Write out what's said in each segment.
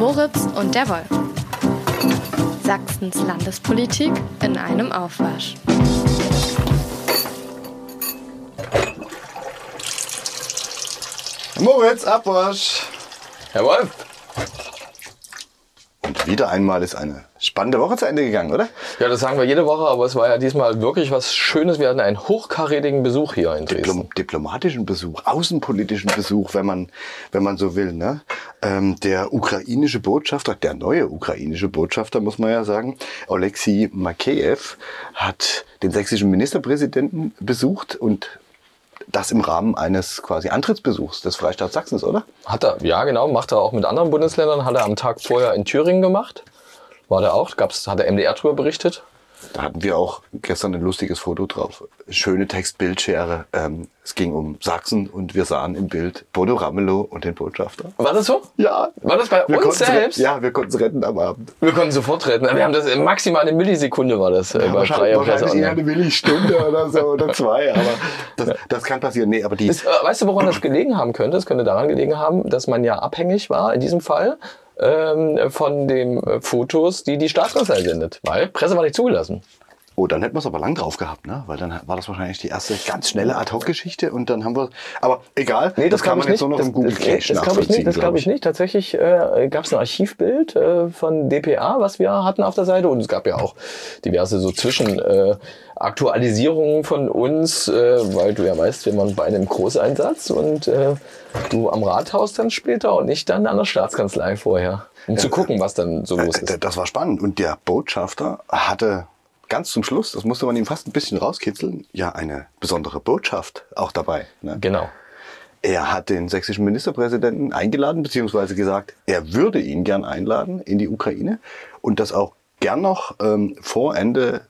Moritz und der Wolf. Sachsens Landespolitik in einem Aufwasch. Moritz, Abwasch. Herr Wolf. Wieder einmal ist eine spannende Woche zu Ende gegangen, oder? Ja, das sagen wir jede Woche, aber es war ja diesmal wirklich was Schönes. Wir hatten einen hochkarätigen Besuch hier in Dresden. Diplom diplomatischen Besuch, außenpolitischen Besuch, wenn man, wenn man so will. Ne? Ähm, der ukrainische Botschafter, der neue ukrainische Botschafter, muss man ja sagen, Oleksiy Makeyev, hat den sächsischen Ministerpräsidenten besucht und das im Rahmen eines quasi Antrittsbesuchs des Freistaats Sachsens, oder? Hat er, ja genau, macht er auch mit anderen Bundesländern, hat er am Tag vorher in Thüringen gemacht. War der auch, gab's, hat der MDR drüber berichtet. Da hatten wir auch gestern ein lustiges Foto drauf. Schöne Text-Bildschere. Ähm, es ging um Sachsen und wir sahen im Bild Bodo Ramelow und den Botschafter. War das so? Ja. War das bei Wir uns selbst? Ja, wir konnten es retten am Abend. Wir konnten sofort retten. Wir haben das maximal eine Millisekunde war das äh, bei wahrscheinlich wahrscheinlich eher eine Millistunde oder so oder zwei, aber das, das kann passieren. Nee, aber die, Das, äh, weißt du, woran das gelegen haben könnte? Es könnte daran gelegen haben, dass man ja abhängig war, in diesem Fall, ähm, von den äh, Fotos, die die Staatskanzlei sendet. Weil Presse war nicht zugelassen. Oh, dann hätten wir es aber lang drauf gehabt, ne? Weil dann war das wahrscheinlich die erste ganz schnelle Ad-Hoc-Geschichte und dann haben wir, aber egal, das, kann glaub man jetzt nur noch das, im Google das, Cache das, das glaube ich nicht. Das glaube ich nicht. Tatsächlich äh, gab es ein Archivbild äh, von DPA, was wir hatten auf der Seite. Und es gab ja auch diverse so Zwischen äh, Aktualisierungen von uns, äh, weil du ja weißt, wir waren beide im Großeinsatz und äh, du am Rathaus dann später und ich dann an der Staatskanzlei vorher, um zu gucken, was dann so los Äh, ist. Das war spannend. Und der Botschafter hatte ganz zum Schluss, das musste man ihm fast ein bisschen rauskitzeln, ja eine besondere Botschaft auch dabei. Ne? Genau. Er hat den sächsischen Ministerpräsidenten eingeladen, beziehungsweise gesagt, er würde ihn gern einladen in die Ukraine und das auch gern noch ähm, vor Ende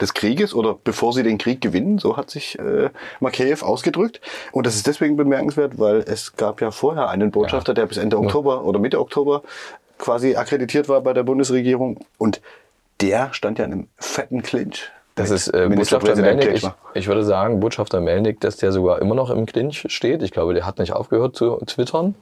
des Krieges oder bevor sie den Krieg gewinnen, so hat sich äh, Makeyev ausgedrückt. Und das ist deswegen bemerkenswert, weil es gab ja vorher einen Botschafter, der bis Ende Oktober oder Mitte Oktober quasi akkreditiert war bei der Bundesregierung und der stand ja in einem fetten Clinch. Das ist äh, Botschafter Melnick. Ich, ich würde sagen, Botschafter Melnick, dass der sogar immer noch im Clinch steht. Ich glaube, der hat nicht aufgehört zu twittern.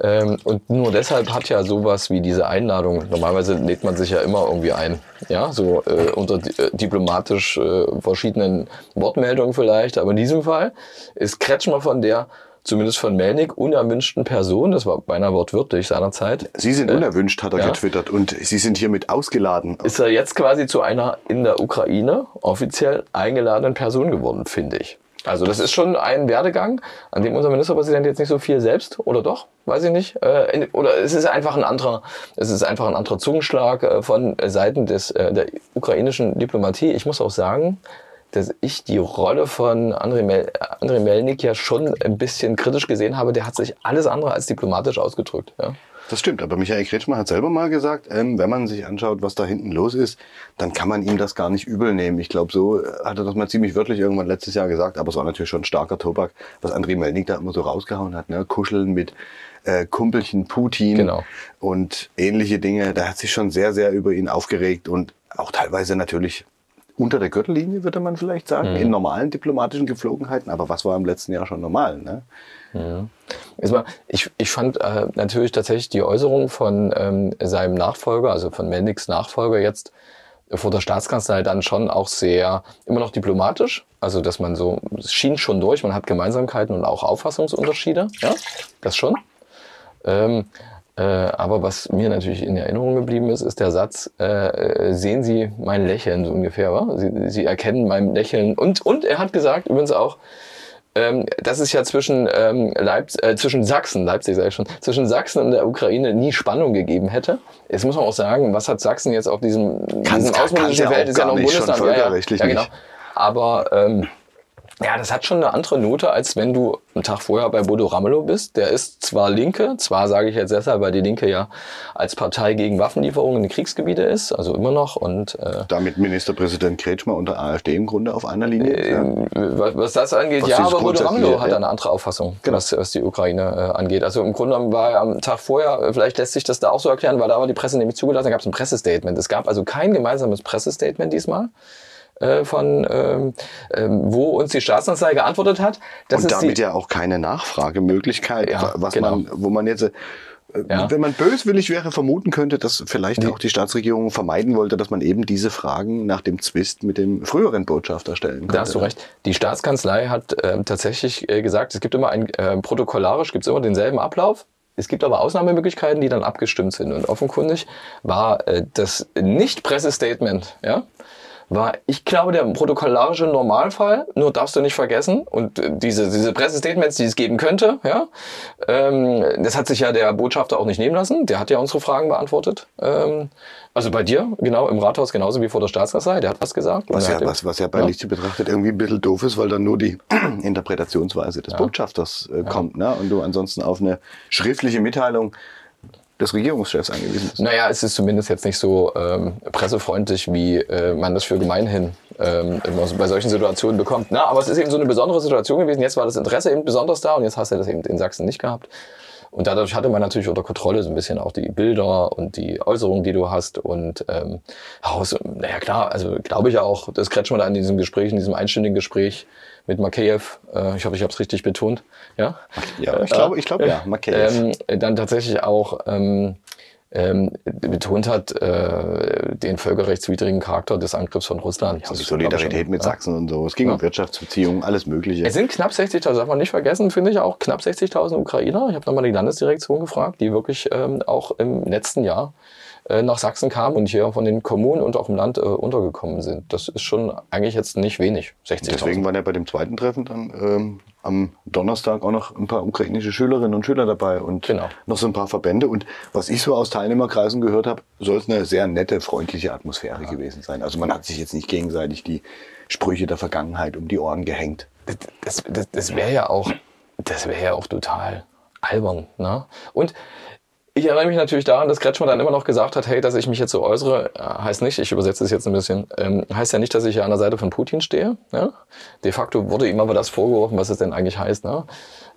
Ähm, und nur deshalb hat ja sowas wie diese Einladung, normalerweise lädt man sich ja immer irgendwie ein, ja, so äh, unter äh, diplomatisch äh, verschiedenen Wortmeldungen vielleicht, aber in diesem Fall ist Kretschmer von der, zumindest von Melnick, unerwünschten Person, das war beinahe wortwörtlich seinerzeit, Sie sind unerwünscht, hat er ja. getwittert, und Sie sind hiermit ausgeladen. ist er jetzt quasi zu einer in der Ukraine offiziell eingeladenen Person geworden, finde ich. Also das ist schon ein Werdegang, an dem unser Ministerpräsident jetzt nicht so viel selbst, oder doch? Weiß ich nicht. Äh, oder es ist einfach ein anderer, es ist einfach ein anderer Zungenschlag äh, von Seiten des, äh, der ukrainischen Diplomatie. Ich muss auch sagen, dass ich die Rolle von Andrei, Mel Andrei Melnik ja schon ein bisschen kritisch gesehen habe. Der hat sich alles andere als diplomatisch ausgedrückt. Ja. Das stimmt, aber Michael Kretschmer hat selber mal gesagt, ähm, wenn man sich anschaut, was da hinten los ist, dann kann man ihm das gar nicht übel nehmen. Ich glaube, so äh, hat er das mal ziemlich wörtlich irgendwann letztes Jahr gesagt, aber es war natürlich schon starker Tobak, was André Melnik da immer so rausgehauen hat. Ne? Kuscheln mit äh, Kumpelchen Putin Genau. und ähnliche Dinge. Da hat sich schon sehr, sehr über ihn aufgeregt und auch teilweise natürlich unter der Gürtellinie, würde man vielleicht sagen, in normalen diplomatischen Geflogenheiten. Aber was war im letzten Jahr schon normal? Ne? Mal, ich, ich fand äh, natürlich tatsächlich die Äußerung von ähm, seinem Nachfolger, also von Melniks Nachfolger jetzt vor der Staatskanzlei dann schon auch sehr, immer noch diplomatisch. Also, dass man so, es schien schon durch, man hat Gemeinsamkeiten und auch Auffassungsunterschiede. Ja, das schon. Ähm, äh, aber was mir natürlich in Erinnerung geblieben ist, ist der Satz, äh, äh, sehen Sie mein Lächeln so ungefähr, wa? Sie, Sie erkennen mein Lächeln. Und, und er hat gesagt, übrigens auch, ähm, dass es ja zwischen, ähm, Leipz äh, zwischen Sachsen, Leipzig sage ich schon, zwischen Sachsen und der Ukraine nie Spannung gegeben hätte. Jetzt muss man auch sagen, was hat Sachsen jetzt auf diesem, Kann- diesem kann- außenpolitischen Feld, ist ja noch ein nicht, schon Bundesland. Ja, ja, ja, genau. Aber ähm, ja, das hat schon eine andere Note, als wenn du einen Tag vorher bei Bodo Ramelow bist. Der ist zwar Linke, zwar sage ich jetzt deshalb, weil die Linke ja als Partei gegen Waffenlieferungen in Kriegsgebiete ist, also immer noch. Und äh, Damit Ministerpräsident Kretschmer und der AfD im Grunde auf einer Linie. ja. ähm, was, was das angeht, Was ja, aber Bodo Ramelow hat ja. eine andere Auffassung, was, was die Ukraine äh, angeht. Also im Grunde war er am Tag vorher, äh, vielleicht lässt sich das da auch so erklären, weil da war die Presse nämlich zugelassen, da gab es ein Pressestatement. Es gab also kein gemeinsames Pressestatement diesmal. Äh, von ähm, ähm, wo uns die Staatskanzlei geantwortet hat. Das und damit ja auch keine Nachfragemöglichkeit, Ja, was genau. man, wo man jetzt, äh, Ja. wenn man böswillig wäre, vermuten könnte, dass vielleicht Die- auch die Staatsregierung vermeiden wollte, dass man eben diese Fragen nach dem Zwist mit dem früheren Botschafter stellen könnte. Da hast du recht. Die Staatskanzlei hat ähm, tatsächlich äh, gesagt, es gibt immer ein, äh, protokollarisch gibt es immer denselben Ablauf. Es gibt aber Ausnahmemöglichkeiten, die dann abgestimmt sind. Und offenkundig war äh, das Nicht-Pressestatement, ja, war, ich glaube, der protokollarische Normalfall, nur darfst du nicht vergessen, und äh, diese, diese Pressestatements, die es geben könnte, ja, ähm, das hat sich ja der Botschafter auch nicht nehmen lassen, der hat ja unsere Fragen beantwortet. Ähm, also bei dir, genau, im Rathaus genauso wie vor der Staatskanzlei, der hat was gesagt. Was ja, was, was ja bei Ja. Licht betrachtet irgendwie ein bisschen doof ist, weil dann nur die Interpretationsweise des Botschafters äh, kommt ne? und du ansonsten auf eine schriftliche Mitteilung des Regierungschefs angewiesen bist. Naja, es ist zumindest jetzt nicht so ähm, pressefreundlich, wie äh, man das für gemeinhin ähm, bei solchen Situationen bekommt. Na, aber es ist eben so eine besondere Situation gewesen. Jetzt war das Interesse eben besonders da und jetzt hast du das eben in Sachsen nicht gehabt. Und dadurch hatte man natürlich unter Kontrolle so ein bisschen auch die Bilder und die Äußerungen, die du hast. Und ähm, so, naja klar, also glaube ich auch, das Kretschmann da in diesem Gespräch, in diesem einstündigen Gespräch mit Makeyev, äh, ich hoffe, ich habe es richtig betont, ja, Ja, ich glaube, ich glaube ja, Makeyev. ähm, dann tatsächlich auch ähm, ähm, betont hat, äh, den völkerrechtswidrigen Charakter des Angriffs von Russland. Ja, die Solidarität schon, mit ja. Sachsen und so. Es ging Ja. um Wirtschaftsbeziehungen, alles Mögliche. Es sind knapp 60.000, darf man nicht vergessen, finde ich auch, knapp 60.000 Ukrainer. Ich habe nochmal die Landesdirektion gefragt, die wirklich ähm, auch im letzten Jahr äh, nach Sachsen kamen und hier von den Kommunen und auch im Land äh, untergekommen sind. Das ist schon eigentlich jetzt nicht wenig, 60.000. Deswegen waren ja bei dem zweiten Treffen dann ähm, am Donnerstag auch noch ein paar ukrainische Schülerinnen und Schüler dabei und Genau. noch so ein paar Verbände. Und was ich so aus Teilnehmerkreisen gehört habe, soll es eine sehr nette, freundliche Atmosphäre gewesen sein. Also man hat sich jetzt nicht gegenseitig die Sprüche der Vergangenheit um die Ohren gehängt. das, das, das wäre ja auch, das wäre ja auch total albern. Ne? Und ich erinnere mich natürlich daran, dass Kretschmann dann immer noch gesagt hat, hey, dass ich mich jetzt so äußere, äh, heißt nicht, ich übersetze es jetzt ein bisschen, ähm, heißt ja nicht, dass ich ja an der Seite von Putin stehe. Ne? De facto wurde ihm aber das vorgeworfen, was es denn eigentlich heißt. Ne?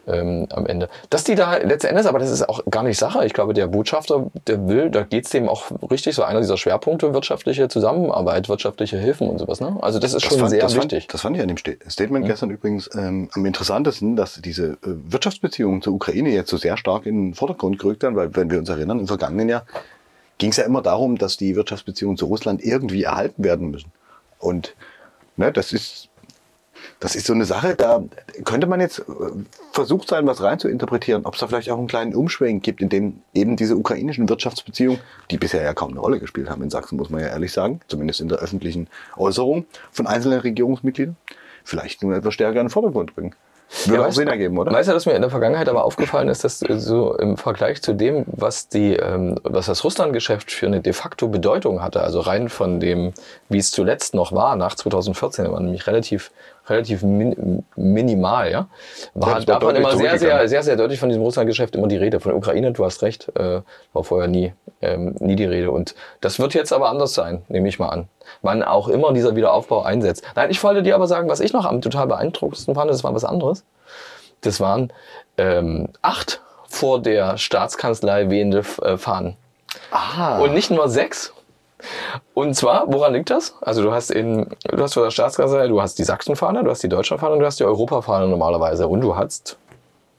Ähm, am Ende. Dass die da letzten Endes, aber das ist auch gar nicht Sache. Ich glaube, der Botschafter, der will, da geht's dem auch richtig, so einer dieser Schwerpunkte, wirtschaftliche Zusammenarbeit, wirtschaftliche Hilfen und sowas. Ne? Also das ist schon fand, sehr das wichtig. Fand, das fand ich an dem Sta- Statement gestern übrigens ähm, am interessantesten, dass diese äh, Wirtschaftsbeziehungen zur Ukraine jetzt so sehr stark in den Vordergrund gerückt werden, weil wenn wir uns erinnern, im vergangenen Jahr ging es ja immer darum, dass die Wirtschaftsbeziehungen zu Russland irgendwie erhalten werden müssen. Und ne, das ist das ist so eine Sache, da könnte man jetzt äh, versucht sein, was rein zu interpretieren, ob es da vielleicht auch einen kleinen Umschwenk gibt, in dem eben diese ukrainischen Wirtschaftsbeziehungen, die bisher ja kaum eine Rolle gespielt haben in Sachsen, muss man ja ehrlich sagen, zumindest in der öffentlichen Äußerung von einzelnen Regierungsmitgliedern, vielleicht nur etwas stärker in den Vordergrund bringen. Würde auch weißt- Sinn ergeben, oder? Weißt du, dass mir in der Vergangenheit aber aufgefallen ist, dass äh, so im Vergleich zu dem, was die, ähm, was das Russland-Geschäft für eine de facto Bedeutung hatte, also rein von dem, wie es zuletzt noch war, nach 2014, war nämlich relativ, relativ min, minimal, ja, war das war davon immer sehr, sehr, sehr, sehr deutlich von diesem Russland-Geschäft immer die Rede. Von der Ukraine, du hast recht, äh, war vorher nie, ähm, nie die Rede. Und das wird jetzt aber anders sein, nehme ich mal an. Wann auch immer dieser Wiederaufbau einsetzt. Nein, ich wollte dir aber sagen, was ich noch am total beeindruckendsten fand, das war was anderes. Das waren ähm, acht vor der Staatskanzlei wehende äh, Fahnen. Ah, Und nicht nur sechs. Und zwar, woran liegt das? Also du hast in, du hast vor der Staatskanzlei, du hast die Sachsenfahne, du hast die Deutschlandfahne und du hast die Europafahne normalerweise. Und du hast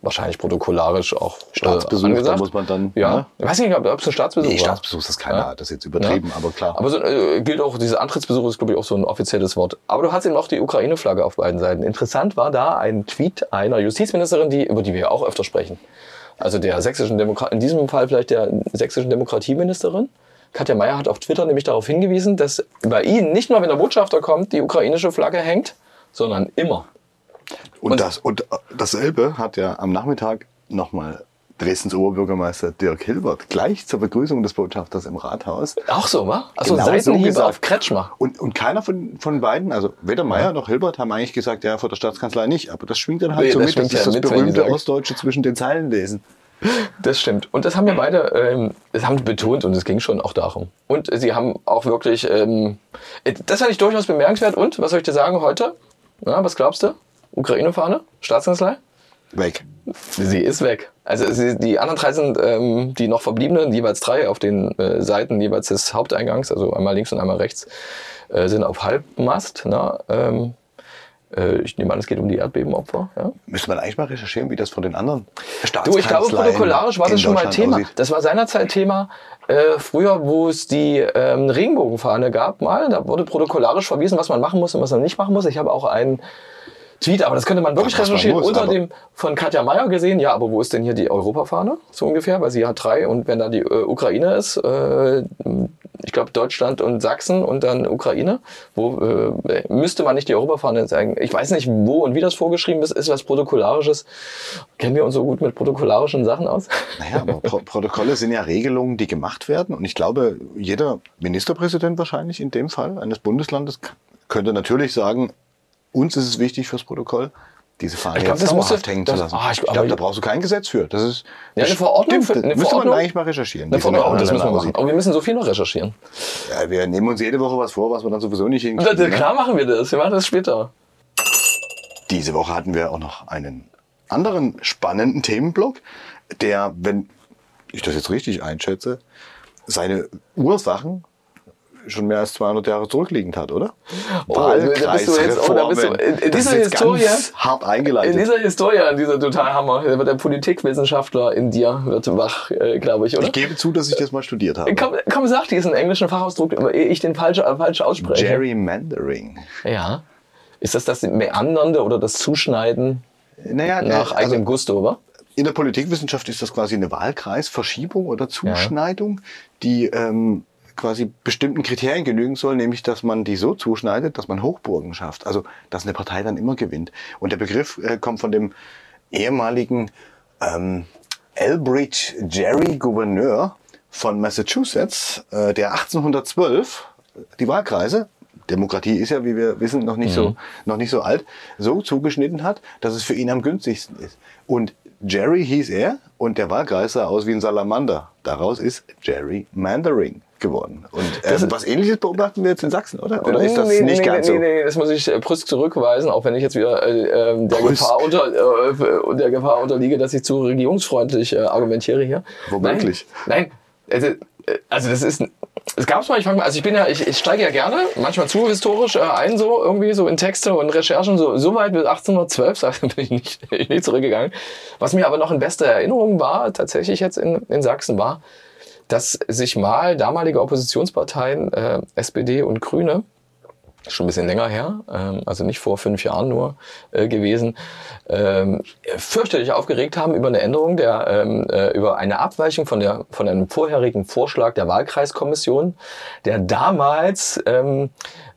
wahrscheinlich protokollarisch auch äh, Staatsbesuch, da angesagt. muss man dann, Ja. ne? Ich weiß nicht, ob es ein Staatsbesuch nee, war. Staatsbesuch ist keiner, Ja. das ist jetzt übertrieben, aber klar. Aber so, äh, gilt auch, dieser Antrittsbesuch ist, glaube ich, auch so ein offizielles Wort. Aber du hast eben auch die Ukraine-Flagge auf beiden Seiten. Interessant war da ein Tweet einer Justizministerin, die, über die wir ja auch öfter sprechen. Also der sächsischen Demokrat, in diesem Fall vielleicht der sächsischen Demokratieministerin. Katja Mayer hat auf Twitter nämlich darauf hingewiesen, dass bei ihnen nicht nur, wenn der Botschafter kommt, die ukrainische Flagge hängt, sondern immer. Und, Und- das, und äh, dasselbe hat ja am Nachmittag nochmal Dresdens Oberbürgermeister Dirk Hilbert gleich zur Begrüßung des Botschafters im Rathaus. Auch so, wa? Also Genau so Seitenhiebe gesagt. auf Kretschmer. Und, und keiner von, von beiden, also weder Meyer noch Hilbert, haben eigentlich gesagt, ja, vor der Staatskanzlei nicht. Aber das schwingt dann halt Nee, so das mit. Das ist ja das mit, berühmte Ostdeutsche zwischen den Zeilen lesen. Das stimmt. Und das haben ja beide, ähm, das haben betont und es ging schon auch darum. Und sie haben auch wirklich, ähm, das fand ich durchaus bemerkenswert. Und, was soll ich dir sagen heute? Na, was glaubst du? Ukraine-Fahne? Staatskanzlei? Weg. Sie ist weg. Also sie, die anderen drei sind ähm, die noch verbliebenen, jeweils drei auf den äh, Seiten jeweils des Haupteingangs, also einmal links und einmal rechts, äh, sind auf Halbmast. Ne? Ähm, Äh, ich nehme an, es geht um die Erdbebenopfer. Ja? Müsste man eigentlich mal recherchieren, wie das von den anderen Du, ich glaube, protokollarisch war das schon mal Thema. Aussieht. Das war seinerzeit Thema. Äh, früher, wo es die ähm, Regenbogenfahne gab, mal, da wurde protokollarisch verwiesen, was man machen muss und was man nicht machen muss. Ich habe auch einen Tweet, aber das könnte man wirklich recherchieren, muss, unter dem von Katja Mayer gesehen. Ja, aber wo ist denn hier die Europafahne? So ungefähr, weil sie hat drei und wenn da die äh, Ukraine ist, äh, ich glaube Deutschland und Sachsen und dann Ukraine, wo äh, müsste man nicht die Europafahne zeigen? Ich weiß nicht, wo und wie das vorgeschrieben ist, ist was Protokollarisches. Kennen wir uns so gut mit protokollarischen Sachen aus? Naja, aber Pro Protokolle sind ja Regelungen, die gemacht werden. Und ich glaube, jeder Ministerpräsident wahrscheinlich in dem Fall eines Bundeslandes könnte natürlich sagen, uns ist es wichtig fürs Protokoll, diese Fahne Ich glaub, jetzt dauerhaft hängen das- zu lassen. ah, ich- ich glaube, da brauchst du kein Gesetz für. Das ist Ja, eine Verordnung für- Stimmt, eine müsste Verordnung? man eigentlich mal recherchieren. Eine oh, das müssen wir machen. Aber wir müssen so viel noch recherchieren. Ja, wir nehmen uns jede Woche was vor, was wir dann sowieso nicht hinkriegen. na, ne? klar machen wir das. Wir machen das später. Diese Woche hatten wir auch noch einen anderen spannenden Themenblock, der, wenn ich das jetzt richtig einschätze, seine Ursachen schon mehr als 200 Jahre zurückliegend hat, oder? Oh, da bist du jetzt- oh, da bist du- in- dieser Historie- hart eingeleitet. In dieser Historie, in dieser Totalhammer, wird der Politikwissenschaftler in dir wird wach, äh, glaube ich, oder? ich gebe zu, dass ich das mal studiert habe. Komm, komm, sag diesen englischen Fachausdruck, ehe ich den falsch, äh, falsch ausspreche. Gerrymandering. Ja. Ist das das Meandernde oder das Zuschneiden Naja, nach äh, eigenem Gusto, oder? In der Politikwissenschaft ist das quasi eine Wahlkreisverschiebung oder Zuschneidung, die ähm, quasi bestimmten Kriterien genügen soll, nämlich dass man die so zuschneidet, dass man Hochburgen schafft. Also dass eine Partei dann immer gewinnt. Und der Begriff äh, kommt von dem ehemaligen ähm, Elbridge Gerry Gouverneur von Massachusetts, äh, der 1812 die Wahlkreise Demokratie ist ja, wie wir wissen, noch nicht, so, noch nicht so alt, so zugeschnitten hat, dass es für ihn am günstigsten ist. Und Jerry hieß er und der Wahlkreis sah aus wie ein Salamander. Daraus ist Jerry Mandering geworden. Und ähm, was ähnliches beobachten wir jetzt in Sachsen, oder? Oder ist das nee, nicht nee, ganz nee, so? Nee, nee, das muss ich äh, brüsk zurückweisen, auch wenn ich jetzt wieder äh, ähm, der, Brüsk. Gefahr unter, äh, der Gefahr unterliege, dass ich zu regierungsfreundlich äh, argumentiere hier. Womöglich. Nein, nein also, äh, also das ist... Es gab's mal, ich fange mal, also ich bin ja, ich, ich steige ja gerne manchmal zu historisch äh, ein, so irgendwie so in Texte und Recherchen, so, so weit bis 1812 sag, bin ich nicht, ich nicht zurückgegangen. Was mir aber noch in bester Erinnerung war, tatsächlich jetzt in, in Sachsen war, dass sich mal damalige Oppositionsparteien, äh, SPD und Grüne, schon ein bisschen länger her, ähm, also nicht vor fünf Jahren nur äh, gewesen, ähm, fürchterlich aufgeregt haben über eine Änderung der, ähm, äh, über eine Abweichung von der von einem vorherigen Vorschlag der Wahlkreiskommission, der damals ähm,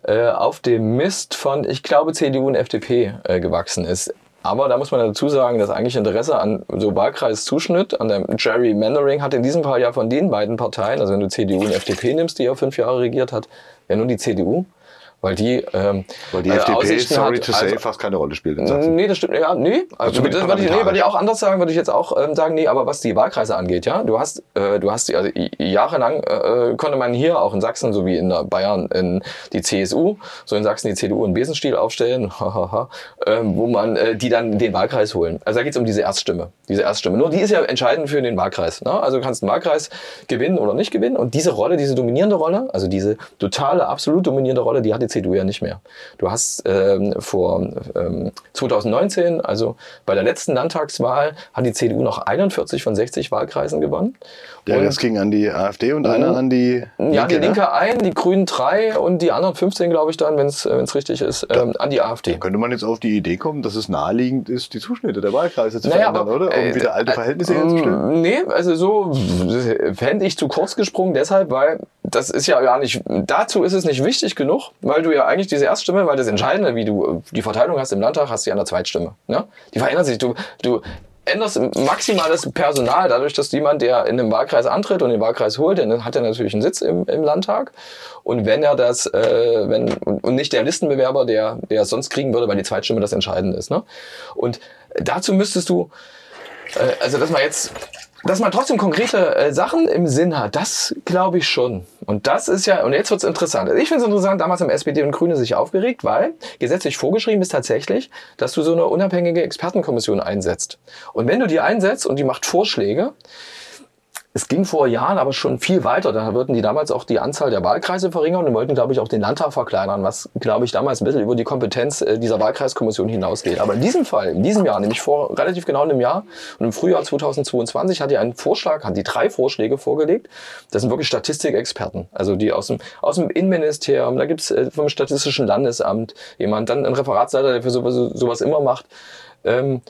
äh, auf dem Mist von, ich glaube, CDU und FDP äh, gewachsen ist. Aber da muss man dazu sagen, dass eigentlich Interesse an so Wahlkreiszuschnitt, an dem Gerrymandering hat in diesem Fall ja von den beiden Parteien, also wenn du CDU und FDP nimmst, die ja fünf Jahre regiert hat, ja nur die CDU, weil die, ähm, Weil die äh, FDP, Aussichten sorry hat, to say, also- fast keine Rolle spielt in Sachsen. Nee, das stimmt. Ja, nee. Also, zumindest das würde ich, nee, würde ich auch anders sagen, würde ich jetzt auch ähm, sagen, nee, aber was die Wahlkreise angeht, ja, du hast, äh, du hast, also jahrelang äh, konnte man hier auch in Sachsen, so wie in Bayern, in die CSU, so in Sachsen die CDU in Besenstiel aufstellen, ähm, wo man äh, die dann den Wahlkreis holen. Also da geht's um diese Erststimme. Diese Erststimme. Nur die ist ja entscheidend für den Wahlkreis. Ne? Also du kannst einen Wahlkreis gewinnen oder nicht gewinnen. Und diese Rolle, diese dominierende Rolle, also diese totale, absolut dominierende Rolle, die hat die CDU ja nicht mehr. Du hast ähm, vor ähm, 2019, also bei der letzten Landtagswahl, hat die CDU noch 41 von 60 Wahlkreisen gewonnen. Ja, Und- das ging an die AfD und einer an die ja, die ne? Linke ein, die Grünen drei und die anderen 15, glaube ich, dann, wenn es richtig ist, ähm, an die AfD. Könnte man jetzt auf die Idee kommen, dass es naheliegend ist, die Zuschnitte der Wahlkreise zu Naja, verändern, aber, oder? Um äh, wieder alte äh, Verhältnisse herzustellen? Nee, also so fände ich zu kurz gesprungen, deshalb, weil das ist ja gar nicht, dazu ist es nicht wichtig genug, weil du ja eigentlich diese Erststimme, weil das Entscheidende, wie du die Verteilung hast im Landtag, hast du ja an der Zweitstimme. Ne? Die verändert sich. Du, du änderst maximal das Personal, dadurch, dass jemand, der in einem Wahlkreis antritt und den Wahlkreis holt, dann hat er natürlich einen Sitz im, im Landtag. Und wenn er das, äh, wenn, und nicht der Listenbewerber, der, der es sonst kriegen würde, weil die Zweitstimme das Entscheidende ist. Ne? Und dazu müsstest du, äh, also dass man jetzt, dass man trotzdem konkrete äh, Sachen im Sinn hat, das glaube ich schon. Und das ist ja, und jetzt wird's interessant. Also ich finde es interessant, damals haben SPD und Grüne sich aufgeregt, weil gesetzlich vorgeschrieben ist tatsächlich, dass du so eine unabhängige Expertenkommission einsetzt. Und wenn du die einsetzt und die macht Vorschläge, es ging vor Jahren aber schon viel weiter. Da wollten die damals auch die Anzahl der Wahlkreise verringern und wollten, glaube ich, auch den Landtag verkleinern, was, glaube ich, damals ein bisschen über die Kompetenz äh, dieser Wahlkreiskommission hinausgeht. Aber in diesem Fall, in diesem Jahr, nämlich vor relativ genau einem Jahr und im Frühjahr 2022 hat die einen Vorschlag, hat die drei Vorschläge vorgelegt. Das sind wirklich Statistikexperten, also die aus dem, aus dem Innenministerium, da gibt's äh, vom Statistischen Landesamt jemand, dann ein Referatsleiter, der für sowas, sowas immer macht. Ähm,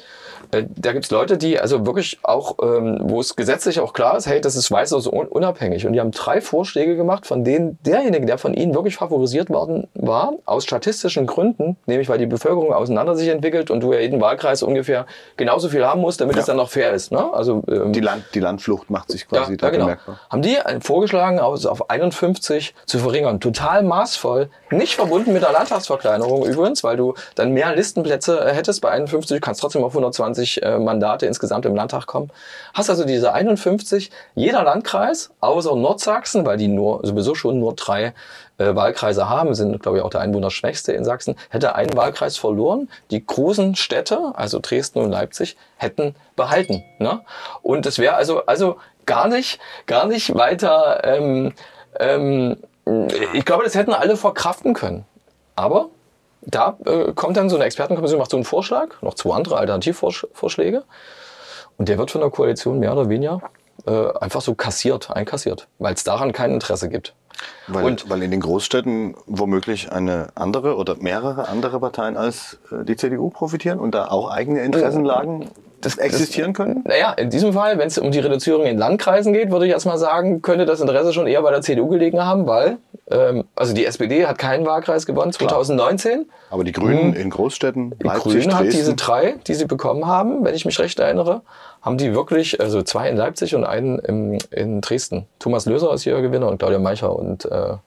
äh, da gibt's Leute, die also wirklich auch, ähm, wo es gesetzlich auch klar ist, hey, das ist weislos unabhängig. Und die haben drei Vorschläge gemacht, von denen derjenige, der von ihnen wirklich favorisiert worden war, aus statistischen Gründen, nämlich weil die Bevölkerung auseinander sich entwickelt und du ja jeden Wahlkreis ungefähr genauso viel haben musst, damit ja. es dann noch fair ist. Ne? Also ähm, die, Land, die Landflucht macht sich quasi ja, da ja, genau. bemerkbar. Haben die vorgeschlagen, aus, auf 51 zu verringern. Total maßvoll. Nicht verbunden mit der Landtagsverkleinerung übrigens, weil du dann mehr Listenplätze hättest bei 51, du kannst trotzdem auf 120 20 äh, Mandate insgesamt im Landtag kommen. Hast also diese 51, jeder Landkreis, außer Nordsachsen, weil die nur sowieso schon nur drei äh, Wahlkreise haben, sind, glaube ich, auch der Einwohnerschwächste in Sachsen, hätte einen Wahlkreis verloren. Die großen Städte, also Dresden und Leipzig, hätten behalten. Ne? Und es wäre also, also gar nicht, gar nicht weiter, ähm, ähm, ich glaube, das hätten alle verkraften können. Aber da äh, kommt dann so eine Expertenkommission, macht so einen Vorschlag, noch zwei andere Alternativvorschläge. Und der wird von der Koalition mehr oder weniger äh, einfach so kassiert, einkassiert, weil es daran kein Interesse gibt. Weil, und, weil in den Großstädten womöglich eine andere oder mehrere andere Parteien als äh, die CDU profitieren und da auch eigene Interessenlagen das existieren können? Naja, in diesem Fall, wenn es um die Reduzierung in Landkreisen geht, würde ich erstmal sagen, könnte das Interesse schon eher bei der CDU gelegen haben, weil ähm, also die SPD hat keinen Wahlkreis gewonnen 2019. Klar. Aber die Grünen mhm. in Großstädten, die Leipzig, Grünen hat diese drei, die sie bekommen haben, wenn ich mich recht erinnere, haben die wirklich, also zwei in Leipzig und einen im, in Dresden. Thomas Löser ist hier Gewinner und Claudia Meicher und äh,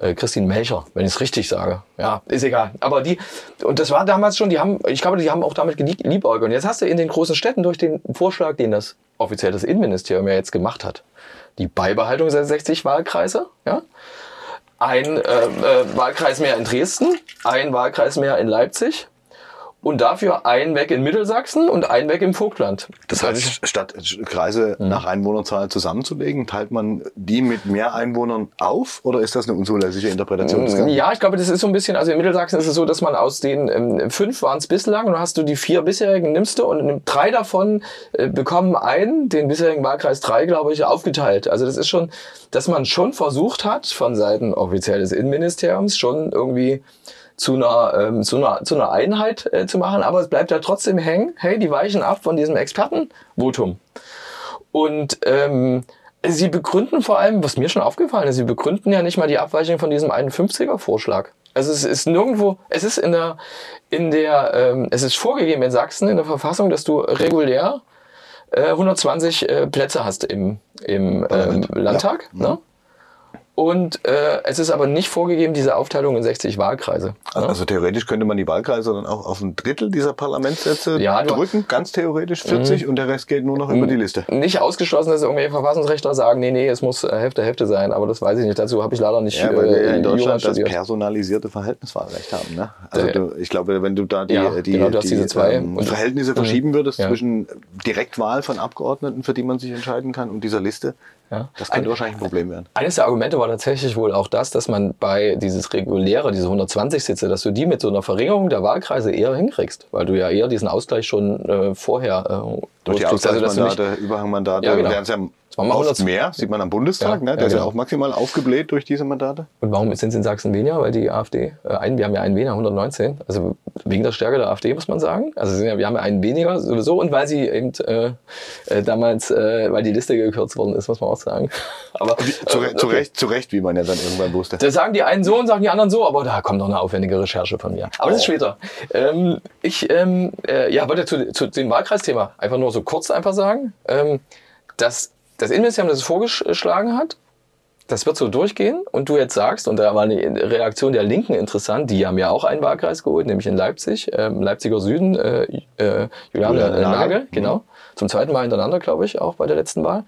äh, Christine Melcher, wenn ich es richtig sage. Ja, ist egal. Aber die, und das war damals schon, die haben, ich glaube, die haben auch damit geliebäugelt. Und jetzt hast du in den großen Städten durch den Vorschlag, den das offiziell das Innenministerium ja jetzt gemacht hat, die Beibehaltung der 60 Wahlkreise, ja, ein äh, äh, Wahlkreis mehr in Dresden, ein Wahlkreis mehr in Leipzig und dafür einen weg in Mittelsachsen und einen weg im Vogtland. Das heißt, statt Kreise mhm. nach Einwohnerzahl zusammenzulegen, teilt man die mit mehr Einwohnern auf oder ist das eine unzulässige Interpretation des Ganzen? Ja, ich glaube, das ist so ein bisschen, also in Mittelsachsen ist es so, dass man aus den ähm, fünf waren es bislang und hast du die vier bisherigen nimmst du und drei davon äh, bekommen einen, den bisherigen Wahlkreis drei, glaube ich, aufgeteilt. Also das ist schon, dass man schon versucht hat, von Seiten offiziell des Innenministeriums schon irgendwie zu einer, ähm, zu einer, zu einer Einheit äh, zu machen, aber es bleibt ja trotzdem hängen, hey, die weichen ab von diesem Expertenvotum. Und ähm, sie begründen vor allem, was mir schon aufgefallen ist, sie begründen ja nicht mal die Abweichung von diesem 51er-Vorschlag. Also es ist nirgendwo, es ist in der, in der, ähm, es ist vorgegeben in Sachsen in der Verfassung, dass du regulär äh, 120 äh, Plätze hast im, im ähm, Landtag. Ja. Ne? Und äh, es ist aber nicht vorgegeben, diese Aufteilung in 60 Wahlkreise. Also, also theoretisch könnte man die Wahlkreise dann auch auf ein Drittel dieser Parlamentssitze ja, drücken, ganz theoretisch 40 mhm. und der Rest geht nur noch über die Liste. Nicht ausgeschlossen, dass irgendwelche Verfassungsrechtler sagen, nee, nee, es muss äh, Hälfte, Hälfte sein, aber das weiß ich nicht. Dazu habe ich leider nicht. Ja, weil wir äh, in Deutschland das personalisierte Verhältniswahlrecht haben. Ne? Also du, ich glaube, wenn du da die, ja, die, genau, die ähm, Verhältnisse mhm. verschieben würdest ja. zwischen Direktwahl von Abgeordneten, für die man sich entscheiden kann, und dieser Liste, ja. Das könnte ein, wahrscheinlich ein Problem werden. Eines der Argumente war tatsächlich wohl auch das, dass man bei dieses reguläre, diese 120 Sitze, dass du die mit so einer Verringerung der Wahlkreise eher hinkriegst, weil du ja eher diesen Ausgleich schon äh, vorher äh, durch die Ausgleichsmandate, also, Überhangmandate, ja, genau. wären es ja oft mehr, sieht man am Bundestag, ja, ne? der ja, ist ja genau. auch maximal aufgebläht durch diese Mandate. Und warum sind es in Sachsen weniger? Weil die AfD, äh, ein, wir haben ja einen weniger, 119, also wegen der Stärke der AfD, muss man sagen. Also wir haben ja einen weniger sowieso und weil sie eben äh, äh, damals, äh, weil die Liste gekürzt worden ist, muss man auch sagen. Aber zu, äh, zu, Recht, zu Recht, wie man ja dann irgendwann wusste. Da sagen die einen so und sagen die anderen so, aber da kommt noch eine aufwendige Recherche von mir. Aber oh. das ist später. Ähm, ich ähm, äh, ja, wollte zu, zu dem Wahlkreisthema einfach nur so kurz einfach sagen, ähm, dass das Innenministerium das vorgeschlagen hat, das wird so durchgehen und du jetzt sagst, und da war eine Reaktion der Linken interessant, die haben ja auch einen Wahlkreis geholt, nämlich in Leipzig, ähm, Leipziger Süden, äh, äh, Juliane Nagel, Nagel, genau, mhm. zum zweiten Mal hintereinander, glaube ich, auch bei der letzten Wahl.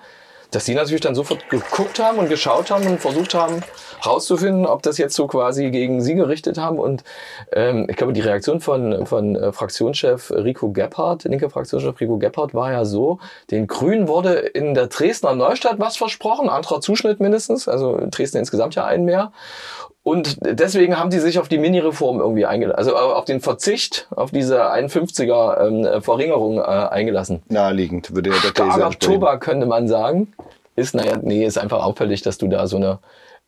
Dass die natürlich dann sofort geguckt haben und geschaut haben und versucht haben, rauszufinden, ob das jetzt so quasi gegen sie gerichtet haben. Und ähm, ich glaube, die Reaktion von, von äh, Fraktionschef Rico Gebhardt, linker Fraktionschef Rico Gebhardt, war ja so, den Grünen wurde in der Dresdner Neustadt was versprochen, anderer Zuschnitt mindestens, also Dresden insgesamt ja ein mehr. Und deswegen haben die sich auf die Mini-Reform irgendwie eingelassen, also auf den Verzicht auf diese 51er ähm, Verringerung äh, eingelassen. Naheliegend, würde ja der These entsprechen. Tobak könnte man sagen. Ist, naja, nee, ist einfach auffällig, dass du da so eine,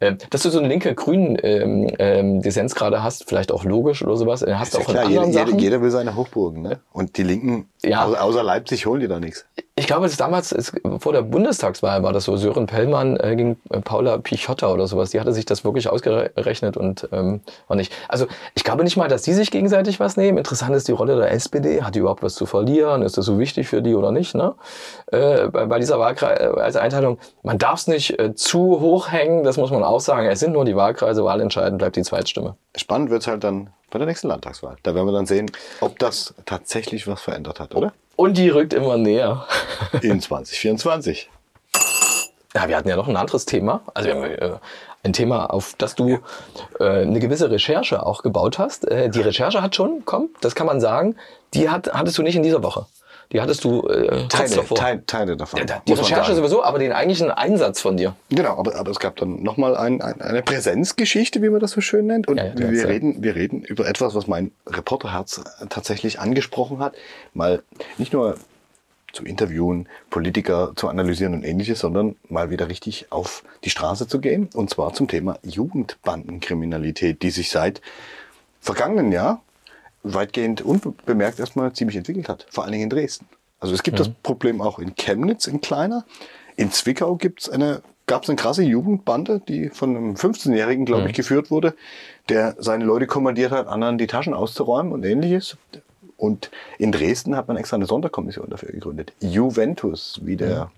äh, dass du so eine linke grünen ähm, ähm, Dissens gerade hast, vielleicht auch logisch oder sowas, äh, hast Ist ja auch in klar, jeder, jeder, will seine Hochburgen. Ne? Und die Linken, Ja. au- außer Leipzig, holen die da nichts. Ich glaube, das damals ist, vor der Bundestagswahl war das so. Sören Pellmann äh, gegen äh, Paula Pichotta oder sowas. Die hatte sich das wirklich ausgerechnet und ähm, war nicht. Also ich glaube nicht mal, dass die sich gegenseitig was nehmen. Interessant ist die Rolle der SPD. Hat die überhaupt was zu verlieren? Ist das so wichtig für die oder nicht? Ne? Äh, bei, bei dieser Wahlkreis als Einteilung, man darf es nicht äh, zu hoch hängen. Das muss man auch sagen. Es sind nur die Wahlkreise. Wahlentscheidend bleibt die Zweitstimme. Spannend wird's halt dann bei der nächsten Landtagswahl. Da werden wir dann sehen, ob das tatsächlich was verändert hat, oder? Und die rückt immer näher. In 2024. Ja, wir hatten ja noch ein anderes Thema. Also wir haben äh, ein Thema, auf das du äh, eine gewisse Recherche auch gebaut hast. Äh, die Recherche hat schon, komm, das kann man sagen, die hat, hattest du nicht in dieser Woche. Die hattest du äh, Teile, davor. Teile, Teile davon. Ja, die Recherche sowieso, aber den eigentlichen Einsatz von dir. Genau, aber, aber es gab dann nochmal ein, ein, eine Präsenzgeschichte, wie man das so schön nennt. Und Ja, ja, wir, reden, wir reden über etwas, was mein Reporterherz tatsächlich angesprochen hat. Mal nicht nur zu interviewen, Politiker zu analysieren und ähnliches, sondern mal wieder richtig auf die Straße zu gehen. Und zwar zum Thema Jugendbandenkriminalität, die sich seit vergangenen Jahr weitgehend unbemerkt erstmal ziemlich entwickelt hat. Vor allen Dingen in Dresden. Also es gibt das Problem auch in Chemnitz in kleiner. In Zwickau gibt's eine, gab es eine krasse Jugendbande, die von einem 15-Jährigen, glaube ich, geführt wurde, der seine Leute kommandiert hat, anderen die Taschen auszuräumen und ähnliches. Und in Dresden hat man extra eine Sonderkommission dafür gegründet. Juventus, wie der Da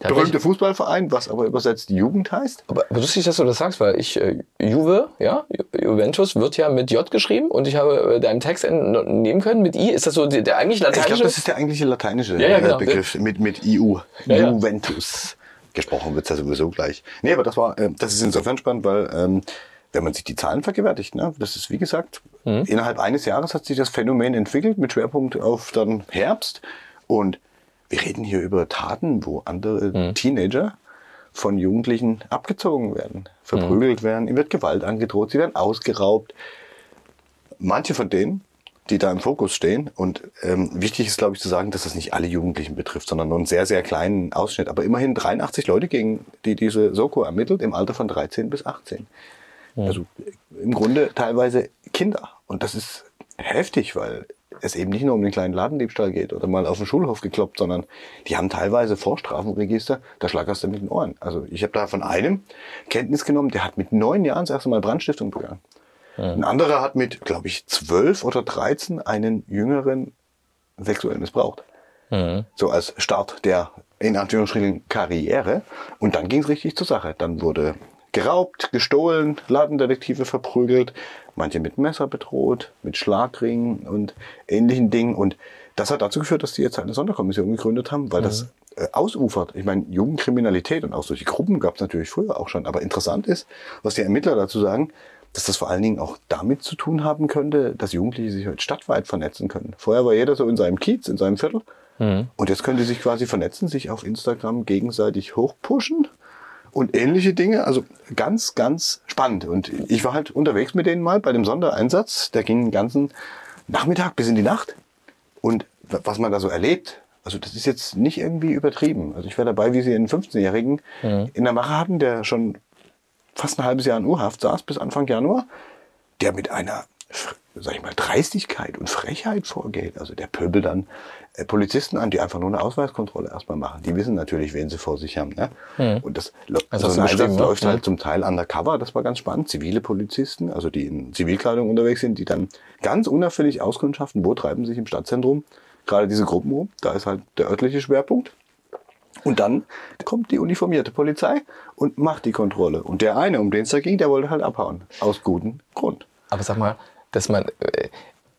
berühmte hab Fußballverein, was aber übersetzt Jugend heißt. Aber lustig, dass du das sagst, weil ich, äh, Juve, ja, Ju- Juventus wird ja mit J geschrieben und ich habe äh, deinen Text entnehmen können mit I. Ist das so der, der eigentlich Ich lateinische? glaube, das ist der eigentliche lateinische Ja, ja, äh, genau. Begriff mit, mit EU. Ja, ja. Juventus. Gesprochen wird's ja sowieso gleich. Nee, aber das war, äh, das ist insofern spannend, weil ähm, wenn man sich die Zahlen vergewärtigt, ne, das ist wie gesagt, Mhm. innerhalb eines Jahres hat sich das Phänomen entwickelt mit Schwerpunkt auf dann Herbst. Und wir reden hier über Taten, wo andere Mhm. Teenager von Jugendlichen abgezogen werden, verprügelt Mhm. werden, ihnen wird Gewalt angedroht, sie werden ausgeraubt manche von denen, die da im Fokus stehen, und ähm, wichtig ist, glaube ich, zu sagen, dass das nicht alle Jugendlichen betrifft, sondern nur einen sehr, sehr kleinen Ausschnitt. Aber immerhin 83 Leute, gegen die diese Soko ermittelt, im Alter von 13 bis 18. Also äh, im Grunde teilweise Kinder. Und das ist heftig, weil es eben nicht nur um den kleinen Ladendiebstahl geht oder mal auf den Schulhof gekloppt, sondern die haben teilweise Vorstrafenregister, da schlackerst du mit den Ohren. Also ich habe da von einem Kenntnis genommen, der hat mit neun Jahren das erste Mal Brandstiftung begangen. Ein anderer hat mit, glaube ich, zwölf oder dreizehn einen Jüngeren sexuell missbraucht. So als Start der, in Anführungsstrichen, Karriere. Und dann ging es richtig zur Sache. Dann wurde geraubt, gestohlen, Ladendetektive verprügelt, manche mit Messer bedroht, mit Schlagringen und ähnlichen Dingen. Und das hat dazu geführt, dass die jetzt halt eine Sonderkommission gegründet haben, weil das äh, ausufert. Ich meine, Jugendkriminalität und auch solche Gruppen gab es natürlich früher auch schon. Aber interessant ist, was die Ermittler dazu sagen, dass das vor allen Dingen auch damit zu tun haben könnte, dass Jugendliche sich heute stadtweit vernetzen können. Vorher war jeder so in seinem Kiez, in seinem Viertel. Und jetzt können die sich quasi vernetzen, sich auf Instagram gegenseitig hochpushen und ähnliche Dinge. Also ganz, ganz spannend. Und ich war halt unterwegs mit denen mal bei dem Sondereinsatz. Der ging den ganzen Nachmittag bis in die Nacht. Und wa- was man da so erlebt, also das ist jetzt nicht irgendwie übertrieben. Also ich war dabei, wie sie einen 15-Jährigen in der Mache hatten, der schon fast ein halbes Jahr in Urhaft saß bis Anfang Januar, der mit einer, sag ich mal, Dreistigkeit und Frechheit vorgeht. Also der pöbelt dann äh, Polizisten an, die einfach nur eine Ausweiskontrolle erstmal machen. Die wissen natürlich, wen sie vor sich haben. Ne? Und das, Also so ein Einsatz ne? läuft Mhm. halt zum Teil undercover. Das war ganz spannend. Zivile Polizisten, also die in Zivilkleidung unterwegs sind, die dann ganz unauffällig auskundschaften, wo treiben sich im Stadtzentrum gerade diese Gruppen rum. Da ist halt der örtliche Schwerpunkt. Und dann kommt die uniformierte Polizei und macht die Kontrolle. Und der eine, um den es da ging, der wollte halt abhauen. Aus gutem Grund. Aber sag mal, dass man. Äh,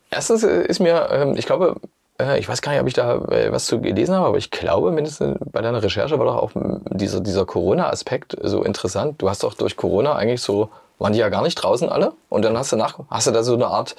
erstens ist mir, ähm, ich glaube, äh, ich weiß gar nicht, ob ich da äh, was zu gelesen habe, aber ich glaube, mindestens bei deiner Recherche war doch auch dieser, dieser Corona-Aspekt so interessant. Du hast doch durch Corona eigentlich so, waren die ja gar nicht draußen alle? Und dann hast du nach, hast du da so eine Art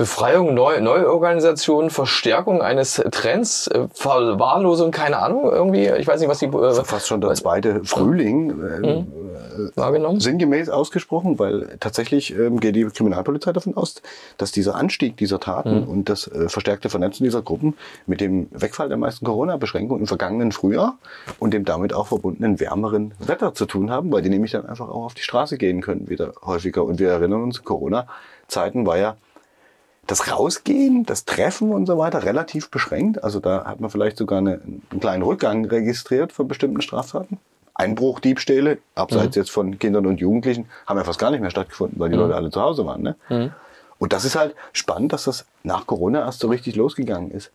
Befreiung, Neu Neuorganisation, Verstärkung eines Trends, äh, Verwahrlosung, keine Ahnung, irgendwie, ich weiß nicht, was die... Äh, Fast schon der zweite Frühling äh, mhm. äh, wahrgenommen. Sinngemäß ausgesprochen, weil tatsächlich ähm, geht die Kriminalpolizei davon aus, dass dieser Anstieg dieser Taten mhm. und das äh, verstärkte Vernetzen dieser Gruppen mit dem Wegfall der meisten Corona-Beschränkungen im vergangenen Frühjahr und dem damit auch verbundenen wärmeren Wetter zu tun haben, weil die nämlich dann einfach auch auf die Straße gehen können wieder häufiger. Und wir erinnern uns, Corona-Zeiten war ja das Rausgehen, das Treffen und so weiter relativ beschränkt. Also da hat man vielleicht sogar eine, einen kleinen Rückgang registriert von bestimmten Straftaten. Einbruch, Diebstähle, abseits mhm. jetzt von Kindern und Jugendlichen, haben ja fast gar nicht mehr stattgefunden, weil die mhm. Leute alle zu Hause waren. Ne? Mhm. Und das ist halt spannend, dass das nach Corona erst so richtig losgegangen ist.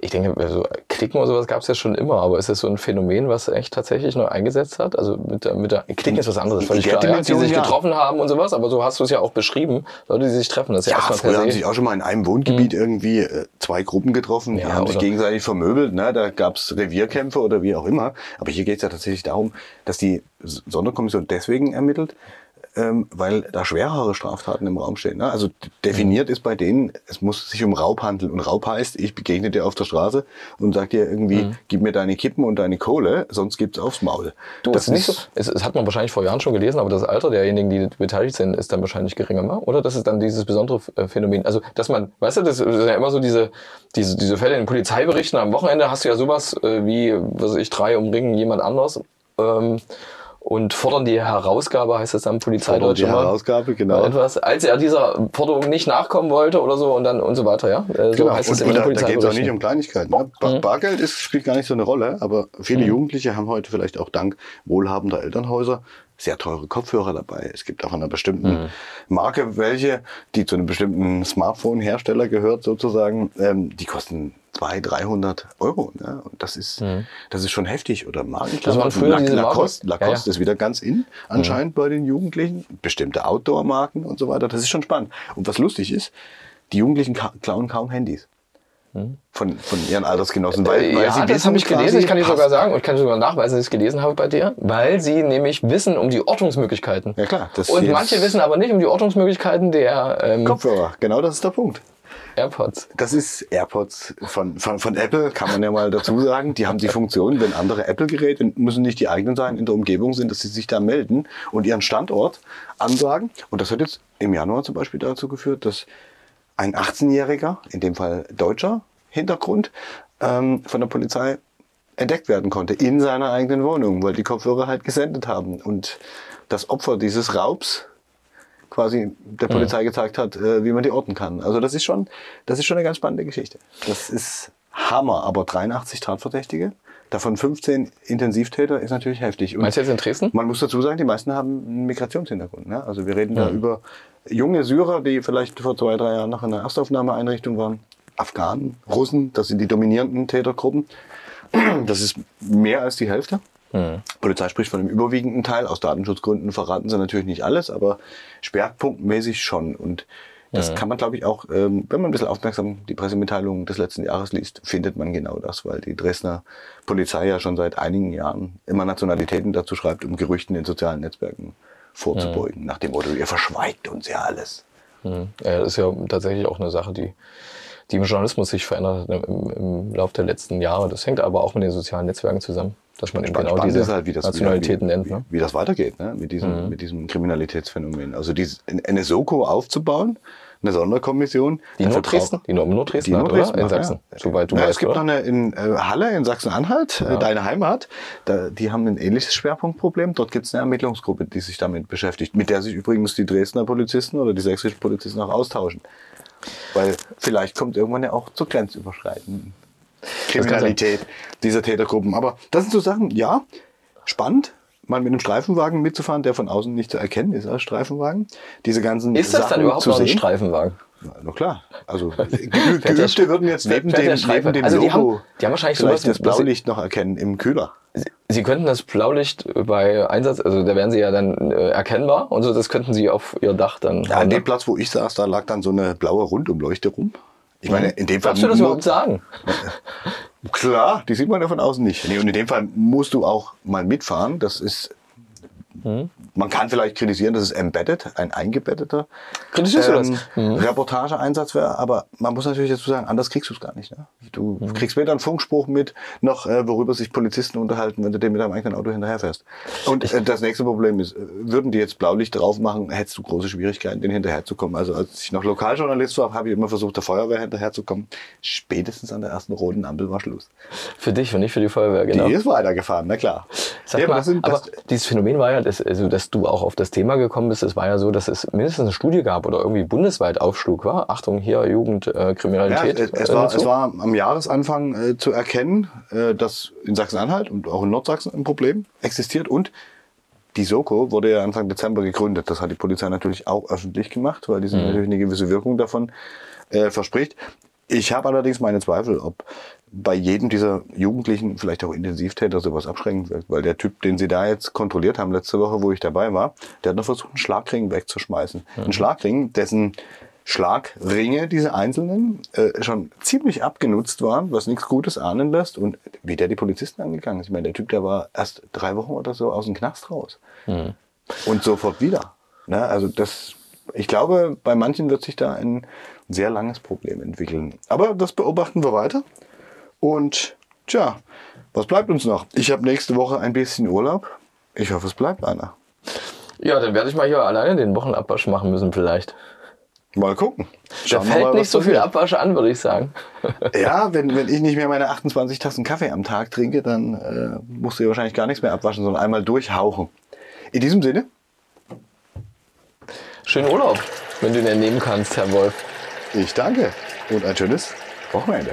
Ich denke, also Klicken oder sowas gab es ja schon immer, aber ist das so ein Phänomen, was echt tatsächlich noch eingesetzt hat? Also mit der, mit der Klicken ist was anderes, völlig klar, ja, die sich ja. getroffen haben und sowas, aber so hast du es ja auch beschrieben, Leute, die sich treffen. Das ist ja, ja früher haben sich auch schon mal in einem Wohngebiet mhm. irgendwie äh, zwei Gruppen getroffen, die ja, haben sich gegenseitig vermöbelt, ne? da gab es Revierkämpfe oder wie auch immer. Aber hier geht es ja tatsächlich darum, dass die Sonderkommission deswegen ermittelt, ähm, weil da schwerere Straftaten im Raum stehen. Ne? Also definiert ist bei denen, es muss sich um Raub handeln. Und Raub heißt, ich begegne dir auf der Straße und sag dir irgendwie, mhm. gib mir deine Kippen und deine Kohle, sonst gibt's aufs Maul. Du, das ist nicht so, es, es, hat man wahrscheinlich vor Jahren schon gelesen, aber das Alter derjenigen, die beteiligt sind, ist dann wahrscheinlich geringer, ne? oder? Das ist dann dieses besondere äh, Phänomen. Also, dass man, weißt du, das ist ja immer so diese, diese, diese Fälle in Polizeiberichten. Am Wochenende hast du ja sowas äh, wie, was weiß ich, drei umringen jemand anders. Ähm, und fordern die Herausgabe, heißt es dann Polizeideutsch. Die Herausgabe, genau. Etwas, als er dieser Forderung nicht nachkommen wollte oder so und dann und so weiter, ja. Äh, so genau. heißt und, es und da, da geht es auch nicht um Kleinigkeiten. Ne? Bar mhm. Bargeld ist, spielt gar nicht so eine Rolle, aber viele mhm. Jugendliche haben heute vielleicht auch dank wohlhabender Elternhäuser sehr teure Kopfhörer dabei. Es gibt auch einer bestimmten mhm. Marke welche, die zu einem bestimmten Smartphone-Hersteller gehört sozusagen. Ähm, die kosten 200, 300 Euro. Ne? Und das ist, mhm. das ist schon heftig. Oder Markenklamotten. Das früher La Lacoste, Lacoste ja, ja. ist wieder ganz in, anscheinend mhm. bei den Jugendlichen. Bestimmte Outdoor-Marken und so weiter. Das ist schon spannend. Und was lustig ist, die Jugendlichen klauen kaum Handys. Von, von ihren Altersgenossen. Weil, weil ja, sie das habe ich gelesen. Ich kann dir sogar sagen und kann sogar nachweisen, dass ich es gelesen habe bei dir, weil sie nämlich wissen um die Ortungsmöglichkeiten. Ja klar. und manche wissen aber nicht um die Ortungsmöglichkeiten der ähm, Kopfhörer. Genau, das ist der Punkt. AirPods. Das ist AirPods von, von, von Apple, kann man ja mal dazu sagen. Die haben die Funktion, wenn andere Apple-Geräte, müssen nicht die eigenen sein, in der Umgebung sind, dass sie sich da melden und ihren Standort ansagen. Und das hat jetzt im Januar zum Beispiel dazu geführt, dass ein 18-Jähriger, in dem Fall deutscher Hintergrund, ähm, von der Polizei entdeckt werden konnte in seiner eigenen Wohnung, weil die Kopfhörer halt gesendet haben und das Opfer dieses Raubs quasi der Polizei gezeigt hat, äh, wie man die orten kann. Also das ist schon, das ist schon eine ganz spannende Geschichte. Das ist Hammer, aber 83 Tatverdächtige, davon 15 Intensivtäter ist natürlich heftig. Und Meinst du jetzt in Dresden? Man muss dazu sagen, die meisten haben einen Migrationshintergrund. Ne? Also wir reden mhm. da über junge Syrer, die vielleicht vor zwei, drei Jahren noch in einer Erstaufnahmeeinrichtung waren, Afghanen, Russen, das sind die dominierenden Tätergruppen. Das ist mehr als die Hälfte. Mhm. Polizei spricht von einem überwiegenden Teil. Aus Datenschutzgründen verraten sie natürlich nicht alles, aber schwerpunktmäßig schon. Und das mhm. kann man, glaube ich, auch, ähm, wenn man ein bisschen aufmerksam die Pressemitteilungen des letzten Jahres liest, findet man genau das, weil die Dresdner Polizei ja schon seit einigen Jahren immer Nationalitäten dazu schreibt, um Gerüchten in sozialen Netzwerken vorzubeugen, mhm. nach dem Motto, ihr verschweigt uns ja alles. Mhm. Ja, das ist ja tatsächlich auch eine Sache, die, die im Journalismus sich verändert hat im, im Laufe der letzten Jahre. Das hängt aber auch mit den sozialen Netzwerken zusammen, dass man Spannend, genau diese halt, wie das, Nationalitäten wie, nennt. Ne? Wie, wie, das weitergeht ne? mit, diesem, mhm. mit diesem Kriminalitätsphänomen. Also dieses, eine Soko aufzubauen, eine Sonderkommission. Die nur Dresden? Die nur Dresden oder? in Sachsen, ja. soweit du ja, weißt, Es gibt oder? noch eine in äh, Halle in Sachsen-Anhalt, äh, ja. deine Heimat. Da, die haben ein ähnliches Schwerpunktproblem. Dort gibt es eine Ermittlungsgruppe, die sich damit beschäftigt, mit der sich übrigens die Dresdner Polizisten oder die sächsischen Polizisten auch austauschen. Weil vielleicht kommt irgendwann ja auch zur grenzüberschreitenden Kriminalität dieser Tätergruppen. Aber das sind so Sachen, ja, spannend, mal mit einem Streifenwagen mitzufahren, der von außen nicht zu erkennen ist als Streifenwagen. Diese ganzen Ist das Sachen dann überhaupt noch ein Streifenwagen? Na klar. Also Geübte würden jetzt neben dem, neben dem also Logo die haben, die haben wahrscheinlich vielleicht das Blaulicht noch erkennen im Kühler. Sie könnten das Blaulicht bei Einsatz, also da wären Sie ja dann äh, erkennbar und so, das könnten Sie auf Ihr Dach dann. Ja, an dem Platz, wo ich saß, da lag dann so eine blaue Rundumleuchte rum Ich meine, in dem Fall. Darfst du das überhaupt sagen? Klar, die sieht man ja von außen nicht. Nee, und in dem Fall musst du auch mal mitfahren. Das ist. Mhm. Man kann vielleicht kritisieren, dass es embedded, ein eingebetteter Kritisierst ähm, Reportageeinsatz wäre, aber man muss natürlich dazu sagen, anders kriegst du es gar nicht. Ne? Du Mhm. kriegst weder einen Funkspruch mit, noch äh, worüber sich Polizisten unterhalten, wenn du dem mit deinem eigenen Auto hinterherfährst. Und äh, das nächste Problem ist, äh, würden die jetzt Blaulicht drauf machen, hättest du große Schwierigkeiten, den hinterherzukommen. Also als ich noch Lokaljournalist war, habe ich immer versucht, der Feuerwehr hinterherzukommen. Spätestens an der ersten roten Ampel war Schluss. Für dich und nicht für die Feuerwehr, genau. Die ist weitergefahren, na klar. Sag Ja, aber mal, das sind- aber das- dieses Phänomen war ja, dass, also, dass du auch auf das Thema gekommen bist. Es war ja so, dass es mindestens eine Studie gab oder irgendwie bundesweit aufschlug, war? Achtung, hier Ja, Jugendkriminalität. es, es, war, es war am Jahresanfang äh, zu erkennen, äh, dass in Sachsen-Anhalt und auch in Nordsachsen ein Problem existiert. Und die Soko wurde ja Anfang Dezember gegründet. Das hat die Polizei natürlich auch öffentlich gemacht, weil die sich natürlich eine gewisse Wirkung davon äh, verspricht. Ich habe allerdings meine Zweifel, ob bei jedem dieser Jugendlichen, vielleicht auch Intensivtäter, sowas abschreckend wirkt. Weil der Typ, den sie da jetzt kontrolliert haben, letzte Woche, wo ich dabei war, der hat noch versucht, einen Schlagring wegzuschmeißen. Ein Schlagring, dessen Schlagringe, diese einzelnen, äh, schon ziemlich abgenutzt waren, was nichts Gutes ahnen lässt. Und wie der die Polizisten angegangen ist. Ich meine, der Typ, der war erst drei Wochen oder so aus dem Knast raus. Und sofort wieder. Ne? Also das, ich glaube, bei manchen wird sich da ein sehr langes Problem entwickeln. Aber das beobachten wir weiter. Und tja, was bleibt uns noch? Ich habe nächste Woche ein bisschen Urlaub. Ich hoffe, es bleibt einer. Ja, dann werde ich mal hier alleine den Wochenabwasch machen müssen vielleicht. Mal gucken. Da Schauen wir fällt mal, nicht so viel. Abwasch an, würde ich sagen. Ja, wenn, wenn ich nicht mehr meine 28 Tassen Kaffee am Tag trinke, dann äh, musst du ja wahrscheinlich gar nichts mehr abwaschen, sondern einmal durchhauchen. In diesem Sinne, Schönen Urlaub, wenn du den nehmen kannst, Herr Wolf. ich danke und ein schönes Wochenende.